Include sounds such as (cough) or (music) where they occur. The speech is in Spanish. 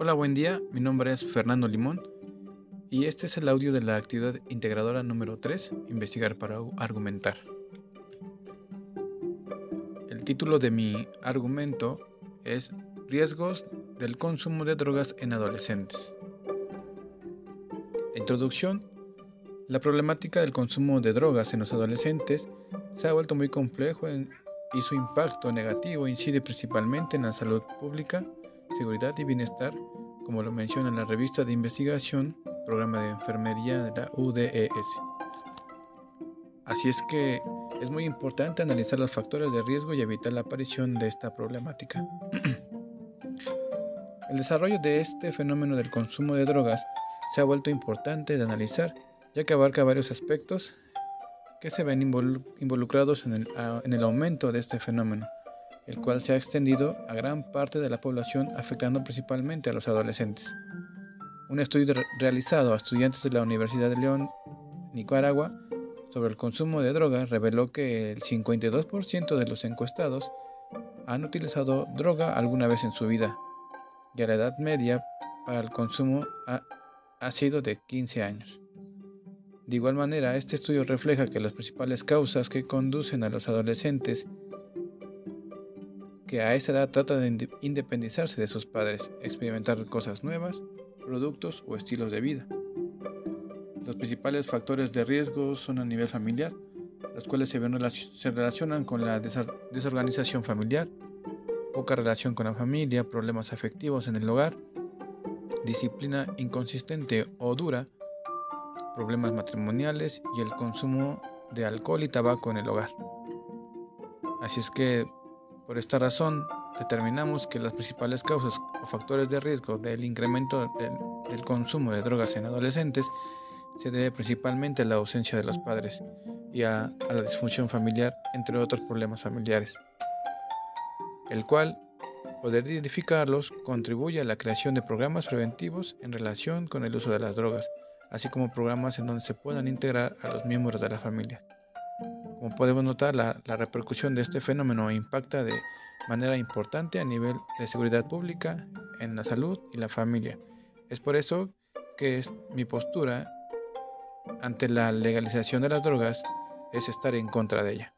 Hola, buen día. Mi nombre es Fernando Limón y este es el audio de la actividad integradora número 3, investigar para argumentar. El título de mi argumento es Riesgos del consumo de drogas en adolescentes. introducción. La problemática del consumo de drogas en los adolescentes se ha vuelto muy complejo y su impacto negativo incide principalmente en la salud pública, seguridad y bienestar, como lo menciona la revista de investigación Programa de Enfermería de la UDES. Así es que es muy importante analizar los factores de riesgo y evitar la aparición de esta problemática. (clears throat) El desarrollo de este fenómeno del consumo de drogas se ha vuelto importante de analizar, ya que abarca varios aspectos que se ven involucrados en el, en el aumento de este fenómeno el cual se ha extendido a gran parte de la población afectando principalmente a los adolescentes. Un estudio realizado a estudiantes de la Universidad de León, Nicaragua, sobre el consumo de drogas reveló que el 52% de los encuestados han utilizado droga alguna vez en su vida y la edad media para el consumo ha, ha sido de 15 años. De igual manera, este estudio refleja que las principales causas que conducen a los adolescentes que a esa edad trata de independizarse de sus padres, experimentar cosas nuevas, productos o estilos de vida. Los principales factores de riesgo son a nivel familiar, los cuales se, se relacionan con la desorganización familiar, poca relación con la familia, problemas afectivos en el hogar, disciplina inconsistente o dura, problemas matrimoniales y el consumo de alcohol y tabaco en el hogar. Así es que por esta razón, determinamos que las principales causas o factores de riesgo del incremento del, consumo de drogas en adolescentes se debe principalmente a la ausencia de los padres y a, la disfunción familiar, entre otros problemas familiares, el cual poder identificarlos contribuye a la creación de programas preventivos en relación con el uso de las drogas, así como programas en donde se puedan integrar a los miembros de la familia. Como podemos notar, la, repercusión de este fenómeno impacta de manera importante a nivel de seguridad pública, en la salud y la familia. Es por eso que es mi postura ante la legalización de las drogas es estar en contra de ella.